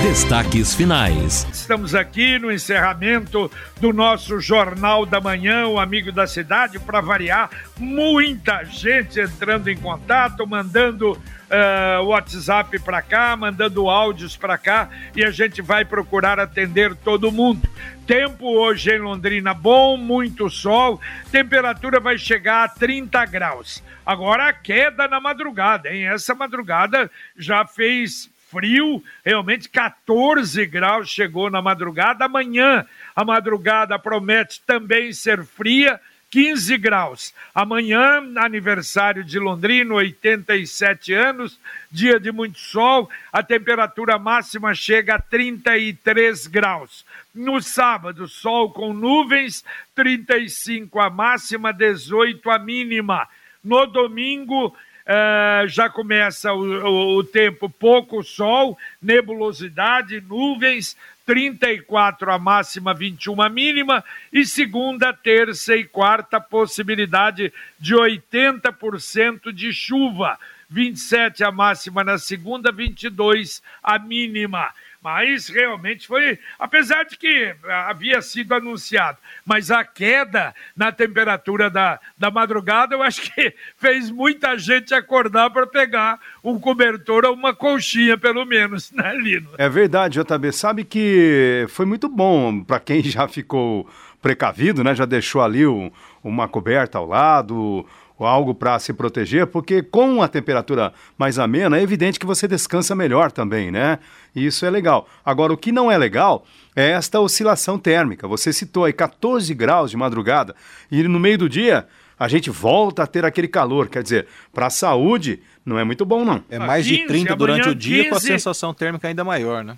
Destaques finais. Estamos aqui no encerramento do nosso Jornal da Manhã, o Amigo da Cidade, para variar, muita gente entrando em contato, mandando uh, WhatsApp para cá, mandando áudios para cá e a gente vai procurar atender todo mundo. Tempo hoje em Londrina bom, muito sol, temperatura vai chegar a 30 graus. Agora a queda na madrugada, hein? Essa madrugada já fez frio, realmente 14 graus chegou na madrugada. Amanhã a madrugada promete também ser fria. 15 graus. Amanhã, aniversário de Londrina, 87 anos, dia de muito sol, a temperatura máxima chega a 33 graus. No sábado, sol com nuvens, 35 a máxima, 18 a mínima. No domingo, Uh, já começa o, o, o, tempo pouco sol, nebulosidade, nuvens, 34 a máxima, 21 a mínima, e segunda, terça e quarta possibilidade de 80% de chuva, 27 a máxima na segunda, 22 a mínima mas realmente foi, apesar de que havia sido anunciado, mas a queda na temperatura da, da madrugada, eu acho que fez muita gente acordar para pegar um cobertor ou uma colchinha, pelo menos, né, Lino? É verdade, JB. Sabe que foi muito bom para quem já ficou precavido, né? Já deixou ali um, uma coberta ao lado algo para se proteger, porque com a temperatura mais amena, é evidente que você descansa melhor também, né? Isso é legal. Agora, o que não é legal é esta oscilação térmica. Você citou aí 14 graus de madrugada e no meio do dia a gente volta a ter aquele calor. Quer dizer, para a saúde não é muito bom, não. É mais 15, de 30 durante o dia 15, com a sensação térmica ainda maior, né?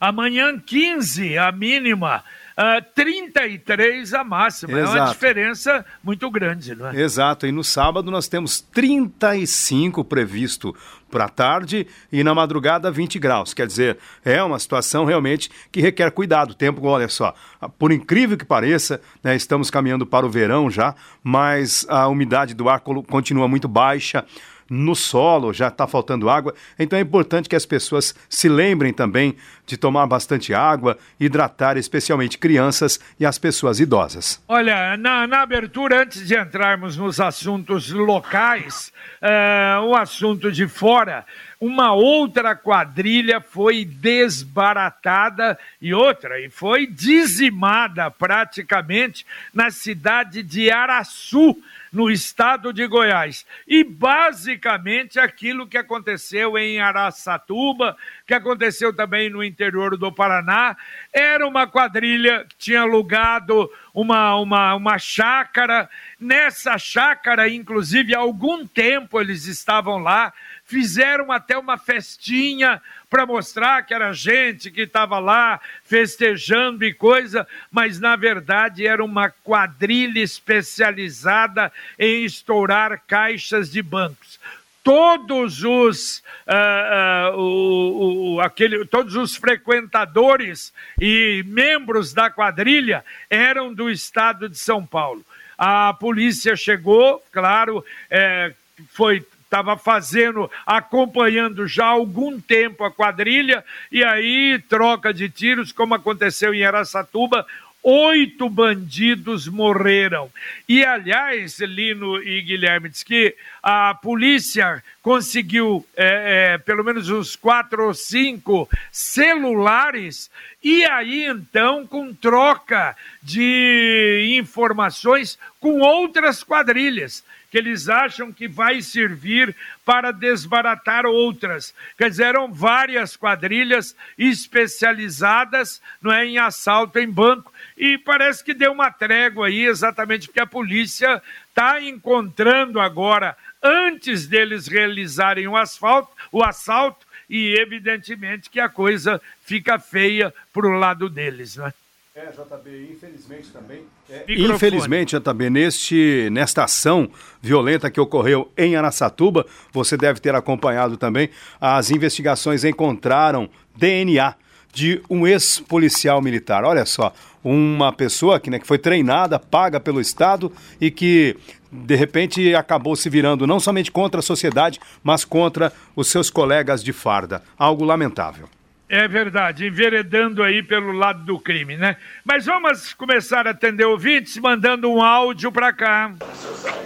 Amanhã 15, a mínima uh, ah, 33 a máxima. Exato. É uma diferença muito grande, não é? Exato. E no sábado nós temos 35 previsto para a tarde e na madrugada 20 graus. Quer dizer, é uma situação realmente que requer cuidado. O tempo, olha só, por incrível que pareça, né, estamos caminhando para o verão já, mas a umidade do ar continua muito baixa no solo, já está faltando água. Então é importante que as pessoas se lembrem também de tomar bastante água, hidratar especialmente crianças e as pessoas idosas. Olha, na, na abertura, antes de entrarmos nos assuntos locais, uh, o assunto de fora, uma outra quadrilha foi desbaratada e outra, e foi dizimada praticamente na cidade de Araçu no estado de Goiás. E basicamente aquilo que aconteceu em Araçatuba, que aconteceu também no interior do Paraná, era uma quadrilha que tinha alugado uma, uma, uma chácara. Nessa chácara, inclusive, há algum tempo eles estavam lá, fizeram até uma festinha para mostrar que era gente que estava lá festejando e coisa, mas na verdade era uma quadrilha especializada em estourar caixas de bancos todos os uh, uh, o, o, aquele, todos os frequentadores e membros da quadrilha eram do estado de São Paulo. A polícia chegou, claro, é, foi estava fazendo, acompanhando já há algum tempo a quadrilha, e aí troca de tiros, como aconteceu em Aracatuba, oito bandidos morreram. E, aliás, Lino e Guilherme, diz que a polícia conseguiu é, é, pelo menos uns quatro ou cinco celulares, e aí então, com troca de informações com outras quadrilhas que eles acham que vai servir para desbaratar outras. Quer dizer, eram várias quadrilhas especializadas não é, em assalto em banco. E parece que deu uma trégua aí, exatamente porque a polícia está encontrando agora, antes deles realizarem o, asfalto, o assalto, e evidentemente que a coisa fica feia para o lado deles. Né? É, JB, infelizmente também. É... Infelizmente, JB, neste, nesta ação violenta que ocorreu em Araçatuba, você deve ter acompanhado também, as investigações encontraram DNA de um ex-policial militar. Olha só, uma pessoa que, né, que foi treinada, paga pelo Estado e que de repente acabou se virando não somente contra a sociedade, mas contra os seus colegas de farda. Algo lamentável. É verdade, enveredando aí pelo lado do crime, né? Mas vamos começar a atender ouvintes, mandando um áudio para cá.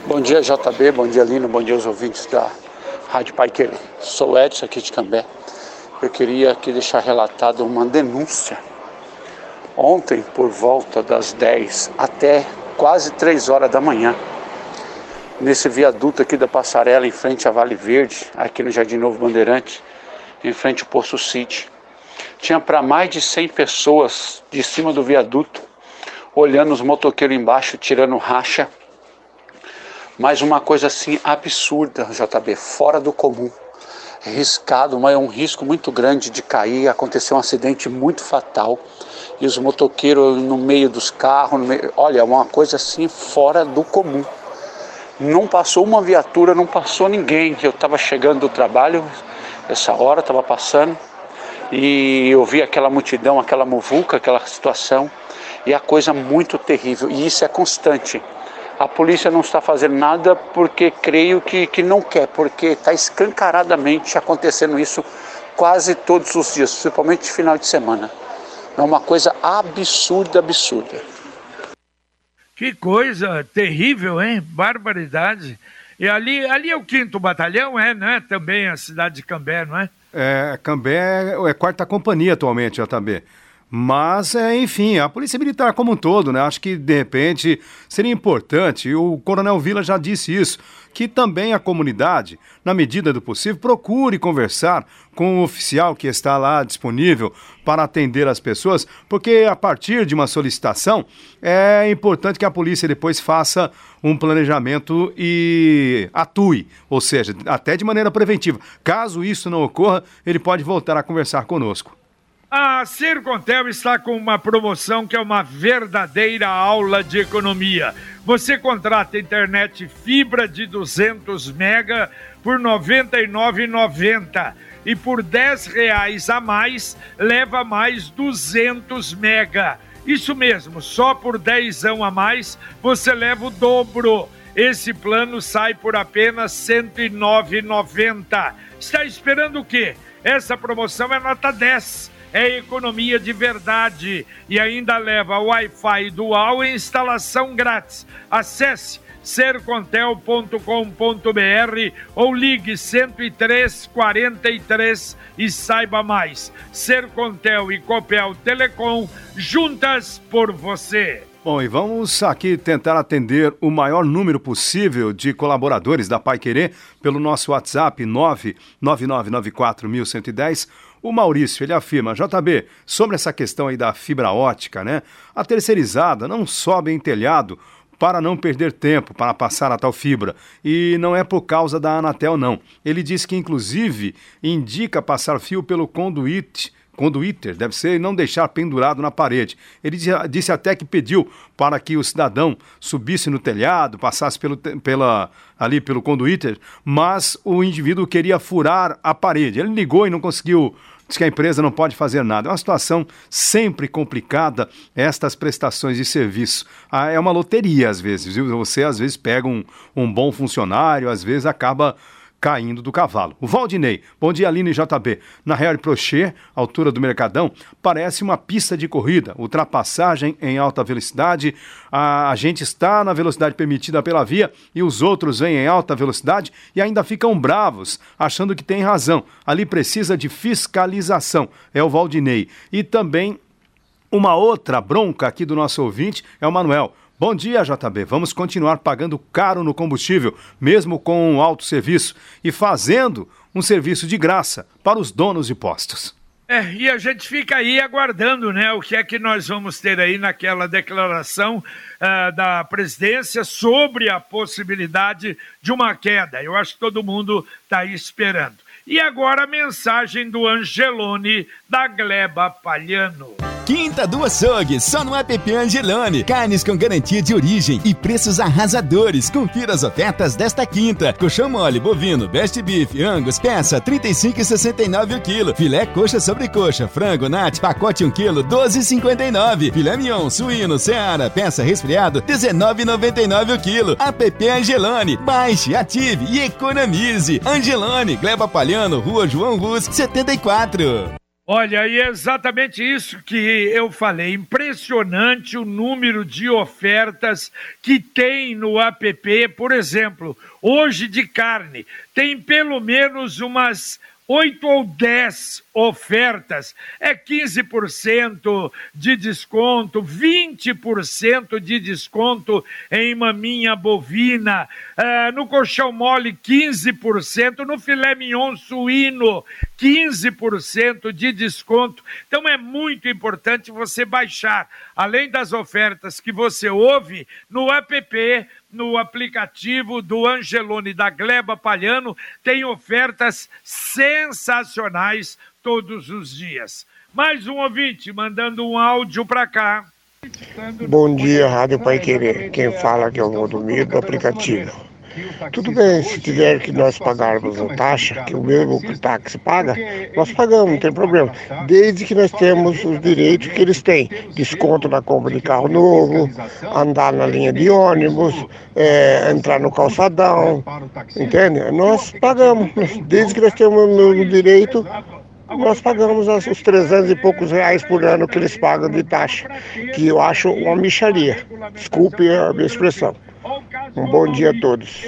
Bom dia, JB, bom dia, Lino, bom dia aos ouvintes da Rádio Pai Querer. Sou Edson aqui de Cambé. Eu queria aqui deixar relatado uma denúncia. Ontem, por volta das 10 até quase 3 horas da manhã, nesse viaduto aqui da passarela em frente à Vale Verde, aqui no Jardim Novo Bandeirante, em frente ao Poço City tinha para mais de 100 pessoas de cima do viaduto, olhando os motoqueiros embaixo, tirando racha. Mas uma coisa assim absurda, JB, fora do comum. Riscado, mas é um risco muito grande de cair. Aconteceu um acidente muito fatal. E os motoqueiros no meio dos carros, meio... olha, uma coisa assim fora do comum. Não passou uma viatura, não passou ninguém. Eu estava chegando do trabalho, essa hora estava passando e eu vi aquela multidão, aquela muvuca, aquela situação, e a coisa muito terrível, e isso é constante. A polícia não está fazendo nada porque creio que, que não quer, porque está escancaradamente acontecendo isso quase todos os dias, principalmente final de semana. É uma coisa absurda, absurda. Que coisa terrível, hein? Barbaridade. E ali, ali é o quinto batalhão, é, né? Também a cidade de Cambé, não é? É, Cambé é quarta companhia atualmente, JB. Mas, é, enfim, a Polícia Militar como um todo, né? Acho que, de repente, seria importante, o Coronel Vila já disse isso, que também a comunidade, na medida do possível, procure conversar com o oficial que está lá disponível para atender as pessoas, porque a partir de uma solicitação é importante que a polícia depois faça um planejamento e atue, ou seja, até de maneira preventiva. Caso isso não ocorra, ele pode voltar a conversar conosco. A Sercontel está com uma promoção que é uma verdadeira aula de economia. Você contrata internet fibra de 200 mega por R$ 99,90 e por R$ reais a mais leva mais 200 mega. Isso mesmo, só por 10 a mais você leva o dobro. Esse plano sai por apenas R$ 109,90. Está esperando o quê? Essa promoção é nota 10 é economia de verdade e ainda leva Wi-Fi dual e instalação grátis. Acesse sercontel.com.br ou ligue 103 43 e saiba mais. Sercontel e Copel Telecom juntas por você. Bom, e vamos aqui tentar atender o maior número possível de colaboradores da Pai Querer pelo nosso WhatsApp 99994110 o Maurício, ele afirma, JB, sobre essa questão aí da fibra ótica, né? A terceirizada não sobe em telhado para não perder tempo para passar a tal fibra. E não é por causa da Anatel, não. Ele diz que, inclusive, indica passar fio pelo conduíte conduíter, deve ser, não deixar pendurado na parede. Ele disse até que pediu para que o cidadão subisse no telhado, passasse pelo, pela, ali pelo conduíter, mas o indivíduo queria furar a parede. Ele ligou e não conseguiu Diz que a empresa não pode fazer nada. É uma situação sempre complicada, estas prestações de serviço. Ah, é uma loteria, às vezes, viu? Você, às vezes, pega um, um bom funcionário, às vezes acaba caindo do cavalo. O Valdinei, bom dia Aline JB. Na Real Prochet, altura do Mercadão, parece uma pista de corrida, ultrapassagem em alta velocidade. A, a gente está na velocidade permitida pela via e os outros vêm em alta velocidade e ainda ficam bravos, achando que tem razão. Ali precisa de fiscalização. É o Valdinei. E também uma outra bronca aqui do nosso ouvinte é o Manuel. Bom dia, JB. Vamos continuar pagando caro no combustível, mesmo com um alto serviço, e fazendo um serviço de graça para os donos de postos. É, e a gente fica aí aguardando, né, o que é que nós vamos ter aí naquela declaração uh, da presidência sobre a possibilidade de uma queda. Eu acho que todo mundo está esperando. E agora a mensagem do Angelone da Gleba Palhano. Quinta do Açougue, só no app Angelone. Carnes com garantia de origem e preços arrasadores. Confira as ofertas desta quinta. Colchão mole, bovino, best beef, angus, peça 35,69 o quilo. Filé coxa sobre coxa, frango, nat, pacote 1 quilo, 12,59. Filé mignon, suíno, seara, peça resfriado, 19,99 o quilo. App Angelone. Baixe, ative e economize. Angelone, Gleba Palhano, Rua João Rus, 74. Olha, e é exatamente isso que eu falei. Impressionante o número de ofertas que tem no app. Por exemplo, hoje de carne, tem pelo menos umas oito ou dez ofertas, é 15% de desconto, 20% de desconto em maminha bovina, uh, no colchão mole 15%, no filé mignon suíno 15% de desconto. Então é muito importante você baixar, além das ofertas que você ouve no app no aplicativo do Angelone da Gleba Palhano, tem ofertas sensacionais todos os dias. Mais um ouvinte mandando um áudio para cá. Bom dia, Rádio Pai Querer. Quem fala aqui é o Valdomiro do aplicativo. Tudo bem, se tiver que nós pagarmos a taxa, que o mesmo que o táxi paga, nós pagamos, não tem problema. Desde que nós temos os direitos que eles têm. Desconto na compra de carro novo, andar na linha de ônibus, é, entrar no calçadão, entende? Nós pagamos, desde que nós temos o direito, nós pagamos os 300 e poucos reais por ano que eles pagam de taxa, que eu acho uma micharia. Desculpe a minha expressão. Um bom dia a todos.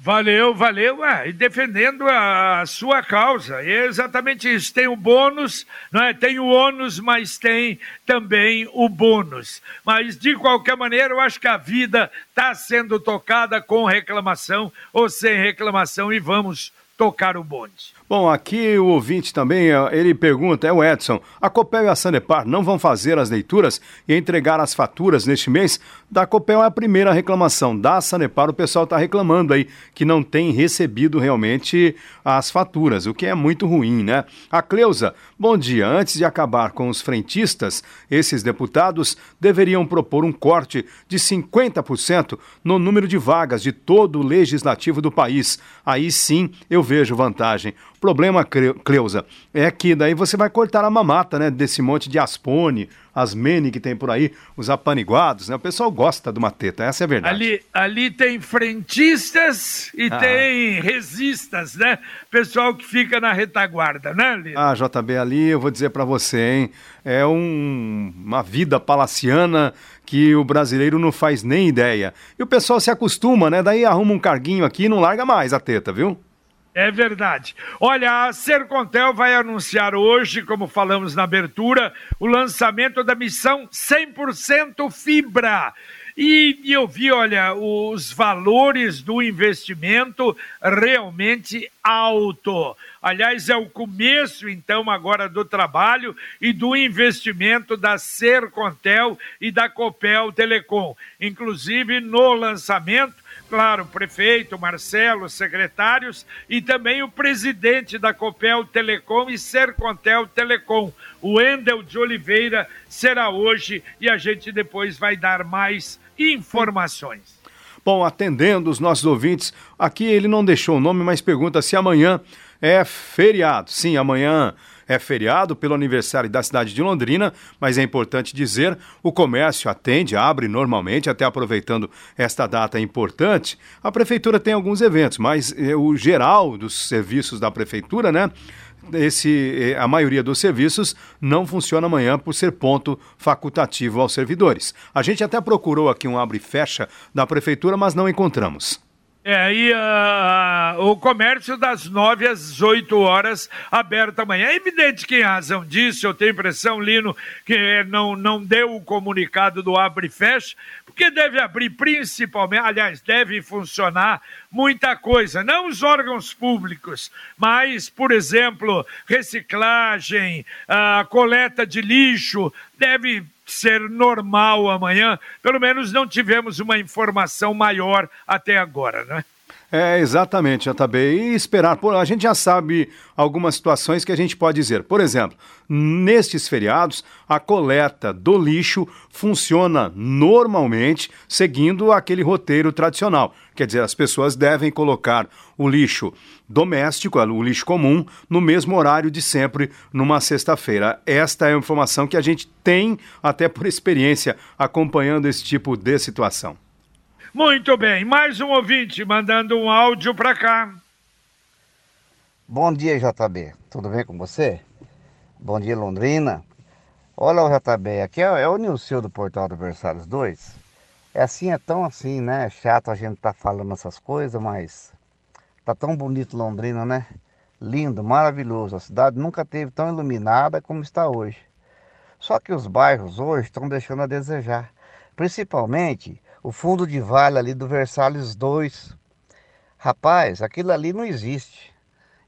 Valeu, valeu. e defendendo a, sua causa. É exatamente isso. Tem o bônus, não é? tem o ônus, mas tem também o bônus. Mas, de qualquer maneira, eu acho que a vida está sendo tocada com reclamação ou sem reclamação e vamos tocar o bonde. Bom, aqui o ouvinte também, eh, ele pergunta, é o Edson, a Copel e a Sanepar não vão fazer as leituras e entregar as faturas neste mês? Da Copel é a primeira reclamação, da Sanepar o pessoal está reclamando aí que não tem recebido realmente as faturas, o que é muito ruim, né? A Cleusa, bom dia, antes de acabar com os frentistas, esses deputados deveriam propor um corte de 50% no número de vagas de todo o legislativo do país. Aí sim eu vejo vantagem problema, Cleusa, é que daí você vai cortar a mamata, né? Desse monte de aspone, asmene que tem por aí, os apaniguados, né? O pessoal gosta de uma teta, essa é a verdade. Ali, ali tem frentistas e ah. tem resistas, né? Pessoal que fica na retaguarda, né, Lino? Ah, JB, ali eu vou dizer para você, hein? É um, uma vida palaciana que o brasileiro não faz nem ideia. E o pessoal se acostuma, né? Daí arruma um carguinho aqui e não larga mais a teta, viu? É verdade. Olha, a Sercontel vai anunciar hoje, como falamos na abertura, o lançamento da missão 100% fibra. E, eu vi, olha, os valores do investimento realmente alto. Aliás, é o começo, então, agora do trabalho e do investimento da Sercontel e da Copel Telecom. Inclusive, no lançamento, claro, o prefeito, Marcelo, secretários e também o presidente da Copel Telecom e Sercontel Telecom, o Wendel de Oliveira, será hoje e a gente depois vai dar mais informações. Bom, atendendo os nossos ouvintes, aqui ele não deixou o nome, mas pergunta se amanhã é feriado. Sim, amanhã é feriado pelo aniversário da cidade de Londrina, mas é importante dizer, o comércio atende, abre normalmente, até aproveitando esta data importante. A prefeitura tem alguns eventos, mas eh, o geral dos serviços da prefeitura, né? esse, eh, a maioria dos serviços não funciona amanhã por ser ponto facultativo aos servidores. A gente até procurou aqui um abre fecha da prefeitura, mas não encontramos. É, e uh, o comércio das 9 às 8 horas aberto amanhã. É evidente que em razão disso, eu tenho impressão, Lino, que não, não deu o comunicado do abre e fecha, porque deve abrir principalmente, aliás, deve funcionar muita coisa, não os órgãos públicos, mas, por exemplo, reciclagem, uh, coleta de lixo, deve ser normal amanhã. Pelo menos não tivemos uma informação maior até agora, né? É, exatamente, JB. E esperar. A gente já sabe algumas situações que a gente pode dizer. Por exemplo, nestes feriados, a coleta do lixo funciona normalmente seguindo aquele roteiro tradicional. Quer dizer, as pessoas devem colocar o lixo doméstico, o lixo comum, no mesmo horário de sempre, numa sexta-feira. Esta é a informação que a gente tem, até por experiência, acompanhando esse tipo de situação. Muito bem, mais um ouvinte mandando um áudio para cá. Bom dia, JB. Tudo bem com você? Bom dia, Londrina. Olha o JB, aqui é, é o Nilcio do Portal Versalhes 2. É assim, é tão assim, né? É chato a gente tá falando essas coisas, mas tá tão bonito Londrina, né? Lindo, maravilhoso. A cidade nunca teve tão iluminada como está hoje. Só que os bairros hoje estão deixando a desejar. Principalmente o fundo de vale ali do Versalhes 2. Rapaz, aquilo ali não existe.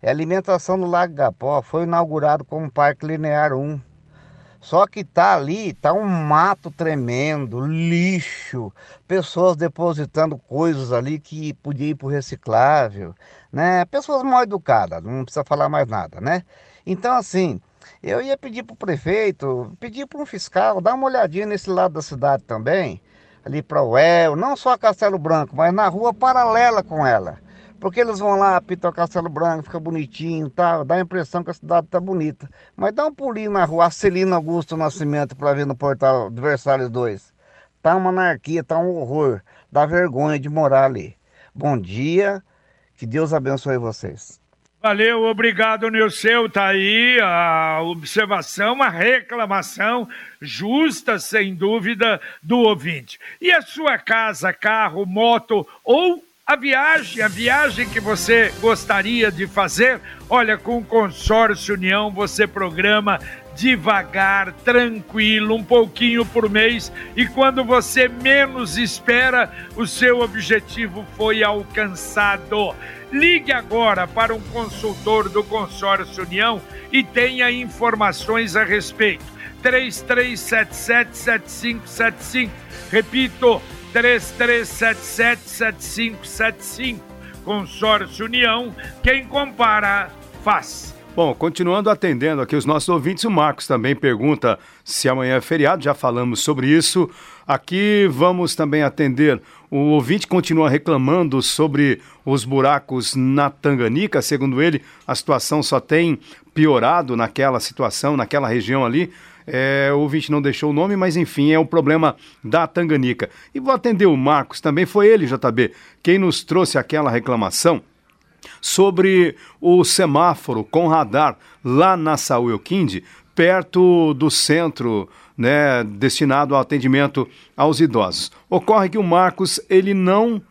É alimentação no Lago Gapó, foi inaugurado como Parque Linear 1. Só que tá ali, tá um mato tremendo, lixo, pessoas depositando coisas ali que podia ir para o reciclável, né? Pessoas mal educadas, não precisa falar mais nada, né? Então assim, eu ia pedir para o prefeito, pedir para um fiscal, dar uma olhadinha nesse lado da cidade também, ali para o El, não só Castelo Branco, mas na rua paralela com ela. Porque eles vão lá, pitam Castelo Branco, fica bonitinho, tá? dá a impressão que a cidade tá bonita. Mas dá um pulinho na rua Celina Augusto Nascimento para ver no portal Versalhes 2. Tá uma anarquia, tá um horror. Dá vergonha de morar ali. Bom dia, que Deus abençoe vocês. Valeu, obrigado, Nilceu. Tá aí a observação, a reclamação justa, sem dúvida, do ouvinte. E a sua casa, carro, moto ou a viagem, a viagem que você gostaria de fazer, olha, com o Consórcio União você programa devagar, tranquilo, um pouquinho por mês e quando você menos espera, o seu objetivo foi alcançado. Ligue agora para um consultor do Consórcio União e tenha informações a respeito. 33777575. Repito, 33777575. Consórcio União, quem compara, faz. Bom, continuando atendendo aqui os nossos ouvintes, o Marcos também pergunta se amanhã é feriado, já falamos sobre isso. Aqui vamos também atender. O ouvinte continua reclamando sobre os buracos na Tanganica. Segundo ele, a situação só tem piorado naquela situação, naquela região ali. É, o ouvinte não deixou o nome, mas enfim, é o problema da Tanganica. E vou atender o Marcos, também foi ele, JB, quem nos trouxe aquela reclamação sobre o semáforo com radar lá na Saúl Elquinde, perto do centro né, destinado ao atendimento aos idosos. Ocorre que o Marcos ele não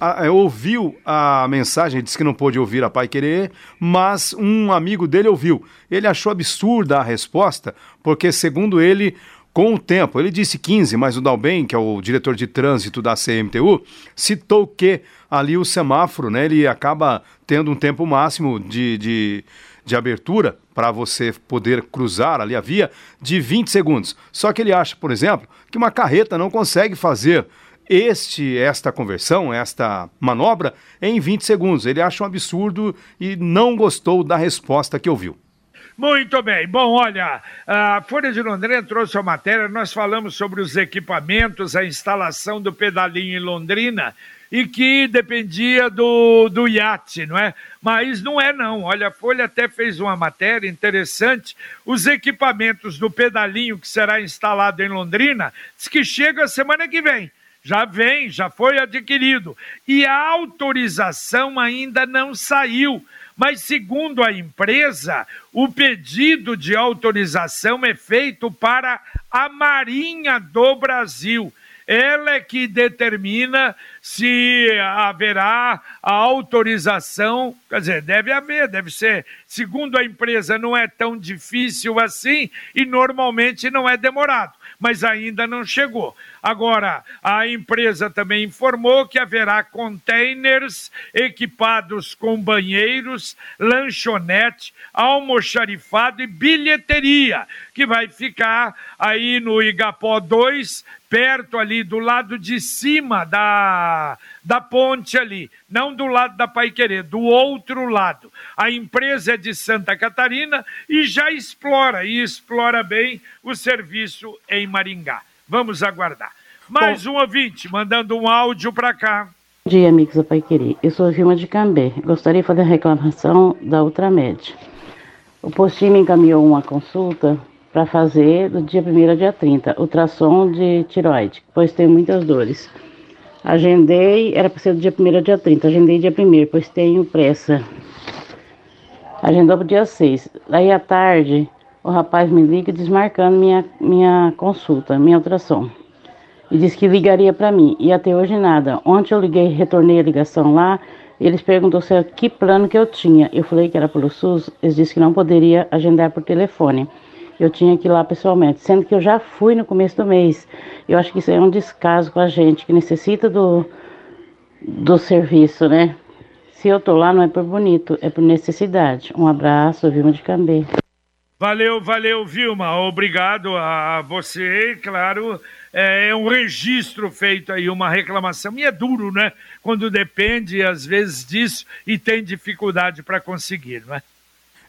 a, é, ouviu a mensagem, disse que não pôde ouvir a Pai Querer, mas um amigo dele ouviu. Ele achou absurda a resposta, porque, segundo ele, com o tempo, ele disse 15, mas o Dalben, que é o diretor de trânsito da CMTU, citou que ali o semáforo, né, ele acaba tendo um tempo máximo de, de, de abertura para você poder cruzar ali a via de 20 segundos. Só que ele acha, por exemplo, que uma carreta não consegue fazer este esta conversão, esta manobra em 20 segundos. Ele acha um absurdo e não gostou da resposta que ouviu. Muito bem. Bom, olha, a Folha de Londrina trouxe a matéria, nós falamos sobre os equipamentos, a instalação do pedalinho em Londrina e que dependia do, do iate, não é? Mas não é não. Olha, a Folha até fez uma matéria interessante. Os equipamentos do pedalinho que será instalado em Londrina, diz que chega semana que vem. Já vem, já foi adquirido. E a autorização ainda não saiu mas, segundo a empresa, o pedido de autorização é feito para a Marinha do Brasil. Ela é que determina se haverá a autorização, quer dizer, deve haver, deve ser, segundo a empresa, não é tão difícil assim e normalmente não é demorado mas ainda não chegou. Agora, a empresa também informou que haverá containers equipados com banheiros, lanchonete, almoxarifado e bilheteria, que vai ficar aí no Igapó 2, perto ali, do lado de cima da, da ponte ali, não do lado da Paiquerê, do outro lado. A empresa é de Santa Catarina e já explora, e explora bem o serviço em Maringá. Vamos aguardar. Mais Bom, um ouvinte mandando um áudio para cá. Bom dia, amigos da Paiquerê. Eu sou a Vilma de Cambé. Gostaria de fazer a reclamação da Ultramed. O postinho me encaminhou uma consulta para fazer do dia 1 ao dia 30, ultrassom de tiroide, pois tenho muitas dores. Agendei, era para ser do dia 1 ao dia 30, agendei dia 1 pois tenho pressa. Agendou para o dia 6. Aí à tarde, o rapaz me liga desmarcando minha, minha consulta, minha ultrassom. E disse que ligaria para mim. E até hoje nada. Ontem eu liguei, retornei a ligação lá. Eles perguntou se que plano que eu tinha. Eu falei que era pelo SUS. Eles disseram que não poderia agendar por telefone eu tinha que ir lá pessoalmente, sendo que eu já fui no começo do mês. Eu acho que isso é um descaso com a gente que necessita do, do serviço, né? Se eu tô lá não é por bonito, é por necessidade. Um abraço, Vilma de Cambé. Valeu, valeu, Vilma. Obrigado a você. Claro, é um registro feito aí, uma reclamação. E é duro, né? Quando depende, às vezes, disso e tem dificuldade para conseguir, não é?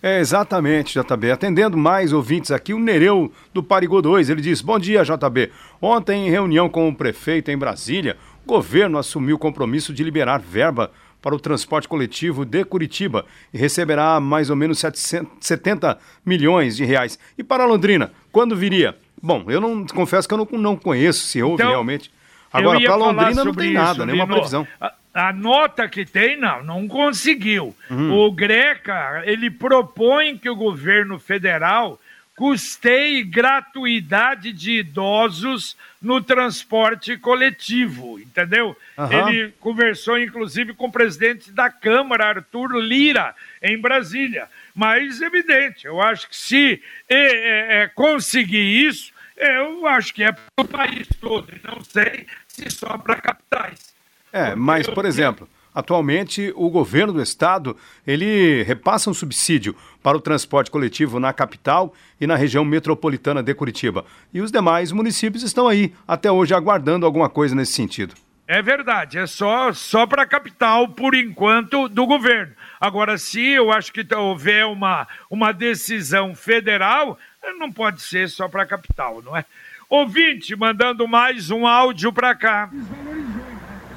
É, exatamente, JB. Atendendo mais ouvintes aqui, o Nereu do Parigô 2, ele diz, bom dia, JB. Ontem, em reunião com o prefeito em Brasília, o governo assumiu o compromisso de liberar verba para o transporte coletivo de Curitiba e receberá mais ou menos 700, 70 milhões de reais. E para Londrina, quando viria? Bom, eu não confesso que eu não, não conheço se houve então, realmente. Agora, para Londrina não tem nada, nenhuma previsão. A nota que tem, não, não conseguiu. Uhum. O Greca, ele propõe que o governo federal custeie gratuidade de idosos no transporte coletivo, entendeu? Uhum. Ele conversou, inclusive, com o presidente da Câmara, Arthur Lira, em Brasília. Mas, evidente, eu acho que se é, é, é, conseguir isso, eu acho que é para o país todo, não sei se só para capitais. É, mas, por exemplo, atualmente o governo do estado, ele repassa um subsídio para o transporte coletivo na capital e na região metropolitana de Curitiba. E os demais municípios estão aí, até hoje, aguardando alguma coisa nesse sentido. É verdade, é só, só para a capital, por enquanto, do governo. Agora, se eu acho que houver uma, uma decisão federal, não pode ser só para a capital, não é? Ouvinte, mandando mais um áudio para cá.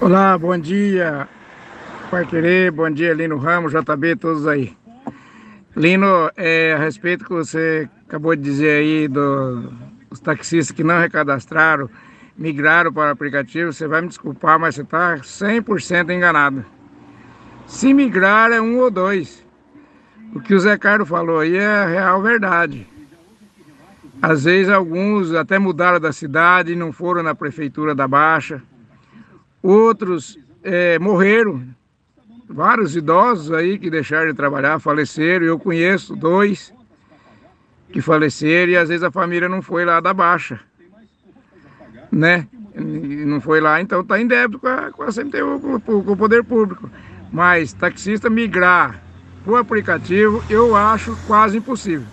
Olá, bom dia, Pai Querer, bom dia, Lino Ramos, JB, todos aí. Lino, é, a respeito que você acabou de dizer aí do, dos taxistas que não recadastraram, migraram para o aplicativo, você vai me desculpar, mas você está 100% enganado. Se migrar é um ou dois. O que o Zé Carlos falou aí é a real verdade. Às vezes alguns até mudaram da cidade e não foram na prefeitura da Baixa outros é, morreram, vários idosos aí que deixaram de trabalhar, faleceram, eu conheço dois que faleceram e às vezes a família não foi lá da baixa, né? Não foi lá, então está em débito com a, com a CMTU, com, com o poder público. Mas taxista migrar para o aplicativo, eu acho quase impossível.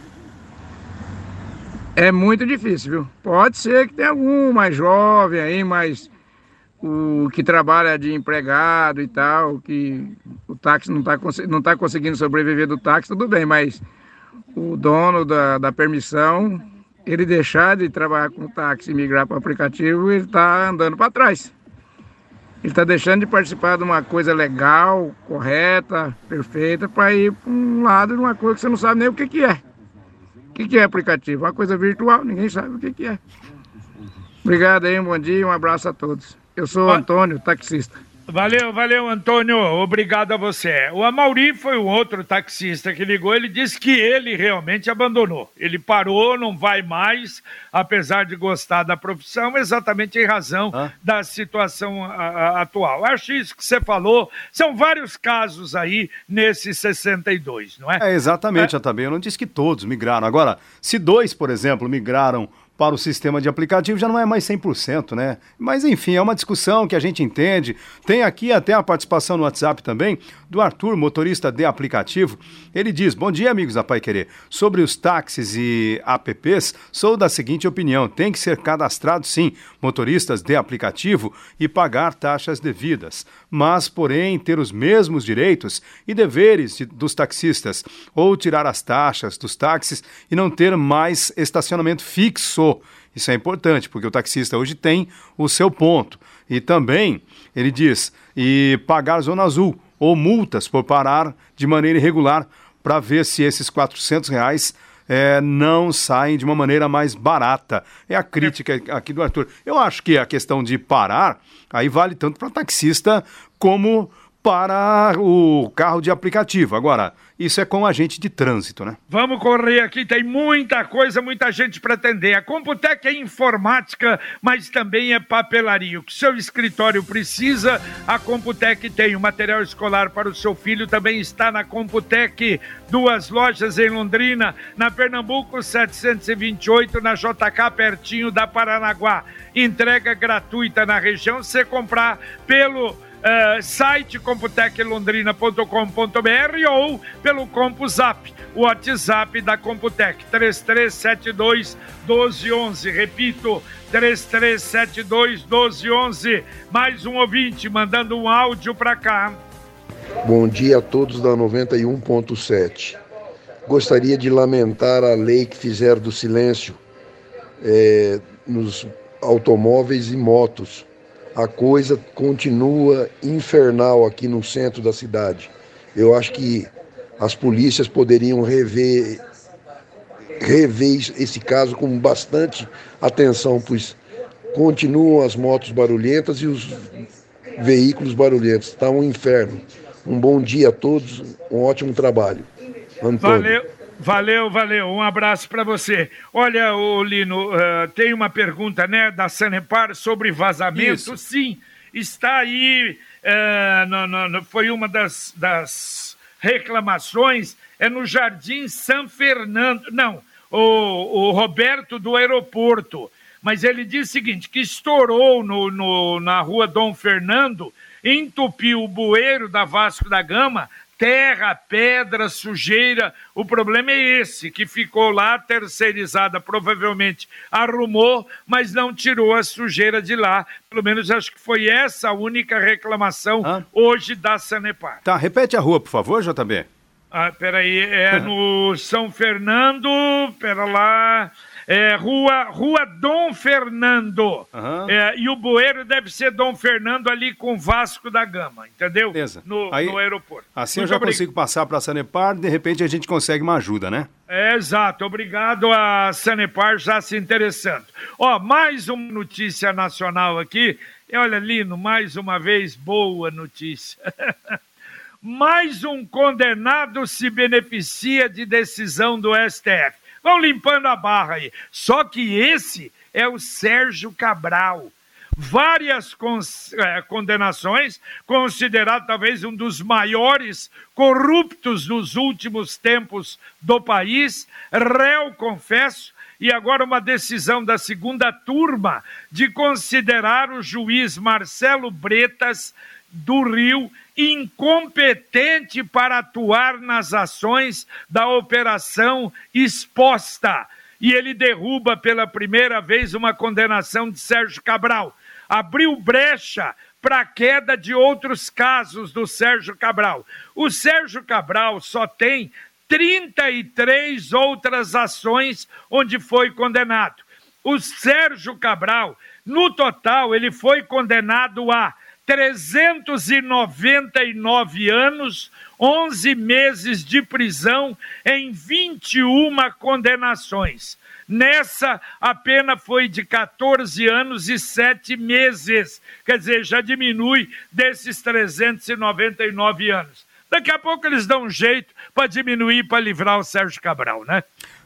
É muito difícil, viu? Pode ser que tenha algum mais jovem aí, mais o que trabalha de empregado e tal, que o táxi não está não tá conseguindo sobreviver do táxi, tudo bem, mas o dono da, da permissão, ele deixar de trabalhar com táxi e migrar para o aplicativo, ele está andando para trás. Ele está deixando de participar de uma coisa legal, correta, perfeita, para ir para um lado de uma coisa que você não sabe nem o que, que é. O que, que é aplicativo? Uma coisa virtual, ninguém sabe o que, que é. Obrigado aí, um bom dia um abraço a todos. Eu sou o Antônio, taxista. Valeu, valeu, Antônio. Obrigado a você. O Amauri foi o outro taxista que ligou. Ele disse que ele realmente abandonou. Ele parou, não vai mais, apesar de gostar da profissão, exatamente em razão ah. da situação a, a, atual. Acho isso que você falou. São vários casos aí nesses 62, não é? É, exatamente, é. Eu também. Eu não disse que todos migraram. Agora, se dois, por exemplo, migraram para o sistema de aplicativo já não é mais 100%, né? Mas enfim, é uma discussão que a gente entende. Tem aqui até a participação no WhatsApp também do Arthur, motorista de aplicativo. Ele diz: Bom dia, amigos da Pai Querer. Sobre os táxis e apps, sou da seguinte opinião: tem que ser cadastrado sim, motoristas de aplicativo e pagar taxas devidas. Mas, porém, ter os mesmos direitos e deveres de, dos taxistas, ou tirar as taxas dos táxis e não ter mais estacionamento fixo isso é importante, porque o taxista hoje tem o seu ponto. E também, ele diz, e pagar zona azul ou multas por parar de maneira irregular para ver se esses 400 reais é, não saem de uma maneira mais barata. É a crítica aqui do Arthur. Eu acho que a questão de parar, aí vale tanto para taxista como para o carro de aplicativo. Agora, isso é com agente de trânsito, né? Vamos correr aqui, tem muita coisa, muita gente para atender. A Computec é informática, mas também é papelaria. O que seu escritório precisa, a Computec tem. O material escolar para o seu filho também está na Computec. Duas lojas em Londrina, na Pernambuco 728, na JK, pertinho da Paranaguá. Entrega gratuita na região, você comprar pelo uh, site computeclondrina.com.br ou pelo CompuZap, o WhatsApp da Computec, 3372 1211. Repito, 3372 1211. Mais um ouvinte mandando um áudio para cá. Bom dia a todos da 91.7. Gostaria de lamentar a lei que fizeram do silêncio é, nos automóveis e motos a coisa continua infernal aqui no centro da cidade. Eu acho que as polícias poderiam rever, rever esse caso com bastante atenção, pois continuam as motos barulhentas e os veículos barulhentos. Está um inferno. Um bom dia a todos, um ótimo trabalho. Antônio. Valeu. Valeu, valeu. Um abraço para você. Olha, o Lino, uh, tem uma pergunta, né, da Sanepar sobre vazamento. Isso. Sim, está aí. Uh, no, no, no, foi uma das, das reclamações. É no Jardim São Fernando. Não, o, o Roberto do aeroporto. Mas ele diz o seguinte: que estourou no, no, na rua Dom Fernando, entupiu o bueiro da Vasco da Gama, terra, pedra, sujeira. O problema é esse, que ficou lá terceirizada, provavelmente arrumou, mas não tirou a sujeira de lá. Pelo menos acho que foi essa a única reclamação ah. hoje da Sanepar. Tá, repete a rua, por favor, JB. Ah, peraí, é no São Fernando, pera lá, é, rua, rua Dom Fernando. Uhum. É, e o bueiro deve ser Dom Fernando ali com Vasco da Gama, entendeu? Beleza. No, Aí, no aeroporto. Assim Muito eu já obrigado. consigo passar para a Sanepar, de repente a gente consegue uma ajuda, né? É, exato. Obrigado a Sanepar já se interessando. Ó, mais uma notícia nacional aqui. E olha, Lino, mais uma vez, boa notícia. mais um condenado se beneficia de decisão do STF. Vão limpando a barra aí. Só que esse é o Sérgio Cabral. Várias é, condenações, considerado talvez um dos maiores corruptos dos últimos tempos do país, réu, confesso, e agora uma decisão da segunda turma de considerar o juiz Marcelo Bretas do Rio incompetente para atuar nas ações da operação exposta. E ele derruba pela primeira vez uma condenação de Sérgio Cabral. Abriu brecha para a queda de outros casos do Sérgio Cabral. O Sérgio Cabral só tem 33 outras ações onde foi condenado. O Sérgio Cabral, no total, ele foi condenado a 399 anos, 11 meses de prisão em 21 condenações. Nessa, a pena foi de 14 anos e 7 meses. Quer dizer, já diminui desses 399 anos. Daqui a pouco eles dão um jeito para diminuir, para livrar o Sérgio Cabral, né?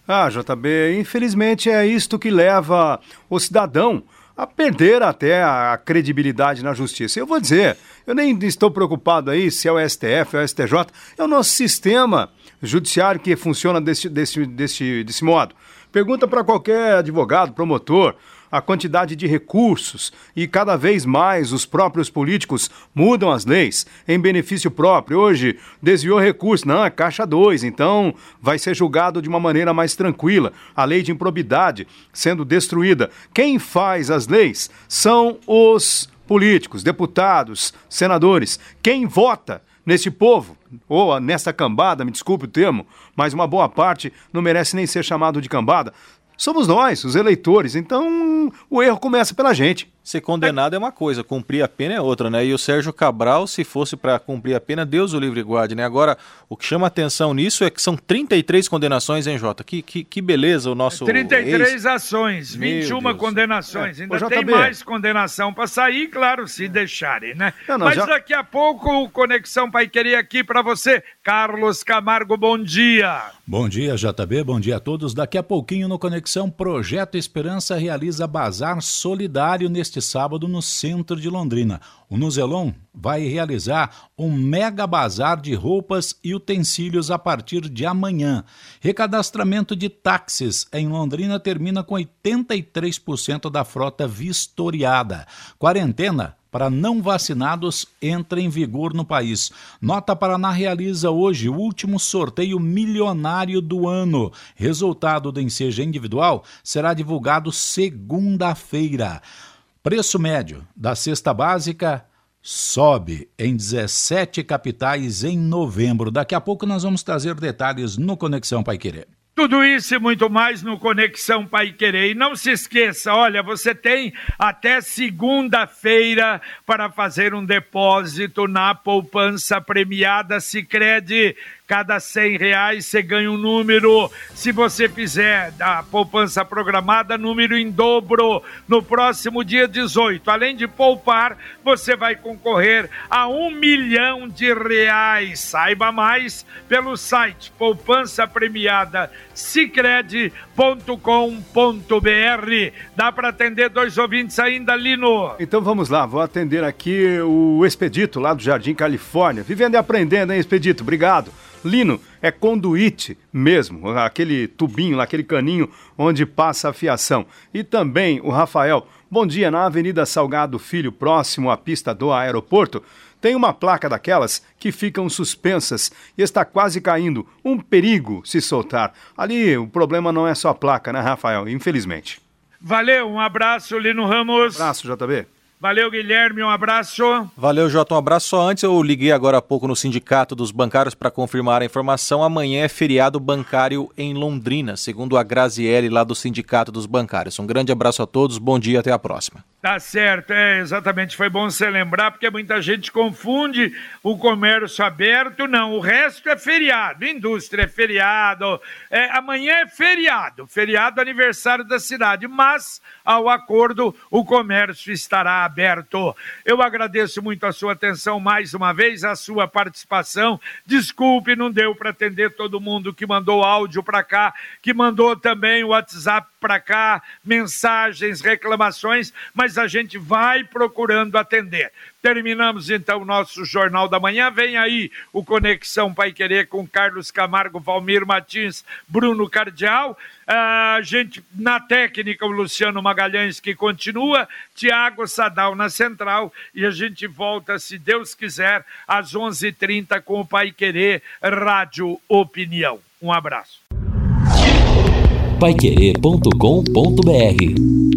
Ah, JB, infelizmente é isto que leva o cidadão a perder até a credibilidade na justiça. Eu vou dizer, eu nem estou preocupado aí se é o STF, é o STJ, é o nosso sistema judiciário que funciona desse, desse, desse, desse modo. Pergunta para qualquer advogado, promotor, a quantidade de recursos e cada vez mais os próprios políticos mudam as leis em benefício próprio. Hoje desviou recurso, não, é caixa 2, então vai ser julgado de uma maneira mais tranquila. A lei de improbidade sendo destruída. Quem faz as leis são os políticos, deputados, senadores. Quem vota nesse povo, ou nessa cambada, me desculpe o termo, mas uma boa parte não merece nem ser chamado de cambada, somos nós, os eleitores. Então o erro começa pela gente. Ser condenado é uma coisa, cumprir a pena é outra, né? E o Sérgio Cabral, se fosse para cumprir a pena, Deus o livre guarde, né? Agora, o que chama atenção nisso é que são 33 condenações, hein, Jota? Que, que, que beleza o nosso. 33 ex... ações, 21 Meu condenações. É. Ainda Ô, tem mais condenação para sair, claro, se deixarem, né? Não, não, Mas já... daqui a pouco, o Conexão Pai Querer aqui para você. Carlos Camargo, bom dia. Bom dia, JB, bom dia a todos. Daqui a pouquinho no Conexão, Projeto Esperança realiza bazar solidário neste neste sábado no centro de Londrina. O Nuzelon vai realizar um mega bazar de roupas e utensílios a partir de amanhã. Recadastramento de táxis em Londrina termina com 83% da frota vistoriada. Quarentena para não vacinados entra em vigor no país. Nota Paraná realiza hoje o último sorteio milionário do ano. Resultado do ensejo individual será divulgado segunda-feira. Preço médio da cesta básica sobe em 17 capitais em novembro. Daqui a pouco nós vamos trazer detalhes no Conexão Pai Querer. Tudo isso e muito mais no Conexão Pai Querer. E não se esqueça, olha, você tem até segunda-feira para fazer um depósito na poupança premiada Sicredi Cada 100 reais você ganha um número. Se você fizer da poupança programada, número em dobro no próximo dia 18. Além de poupar, você vai concorrer a um milhão de reais. Saiba mais pelo site poupança premiada cicred.com.br. Dá para atender dois ouvintes ainda, Lino? Então vamos lá, vou atender aqui o Expedito, lá do Jardim Califórnia. Vivendo e aprendendo, hein, Expedito? Obrigado. Lino, é conduíte mesmo, aquele tubinho, aquele caninho onde passa a fiação. E também o Rafael, bom dia, na Avenida Salgado Filho, próximo à pista do aeroporto, tem uma placa daquelas que ficam suspensas e está quase caindo. Um perigo se soltar. Ali o problema não é só a placa, né, Rafael? Infelizmente. Valeu, um abraço, Lino Ramos. Um abraço, JB. Valeu, Guilherme, um abraço. Valeu, Jota, um abraço. Só antes, eu liguei agora há pouco no Sindicato dos Bancários para confirmar a informação. Amanhã é feriado bancário em Londrina, segundo a Graziele lá do Sindicato dos Bancários. Um grande abraço a todos, bom dia, até a próxima. Tá certo, é exatamente. Foi bom você lembrar, porque muita gente confunde o comércio aberto. Não, o resto é feriado. Indústria é feriado. É, amanhã é feriado, feriado aniversário da cidade. Mas, ao acordo, o comércio estará aberto. Eu agradeço muito a sua atenção mais uma vez, a sua participação. Desculpe, não deu para atender todo mundo que mandou áudio para cá, que mandou também o WhatsApp para cá, mensagens, reclamações, mas a gente vai procurando atender. Terminamos então o nosso Jornal da Manhã. Vem aí o Conexão Pai Querer com Carlos Camargo, Valmir Martins, Bruno Cardial. A gente, na técnica, o Luciano Magalhães que continua, Tiago Sadal na central. E a gente volta, se Deus quiser, às 11:30 h 30 com o Pai Querer Rádio Opinião. Um abraço paiquerê.com.br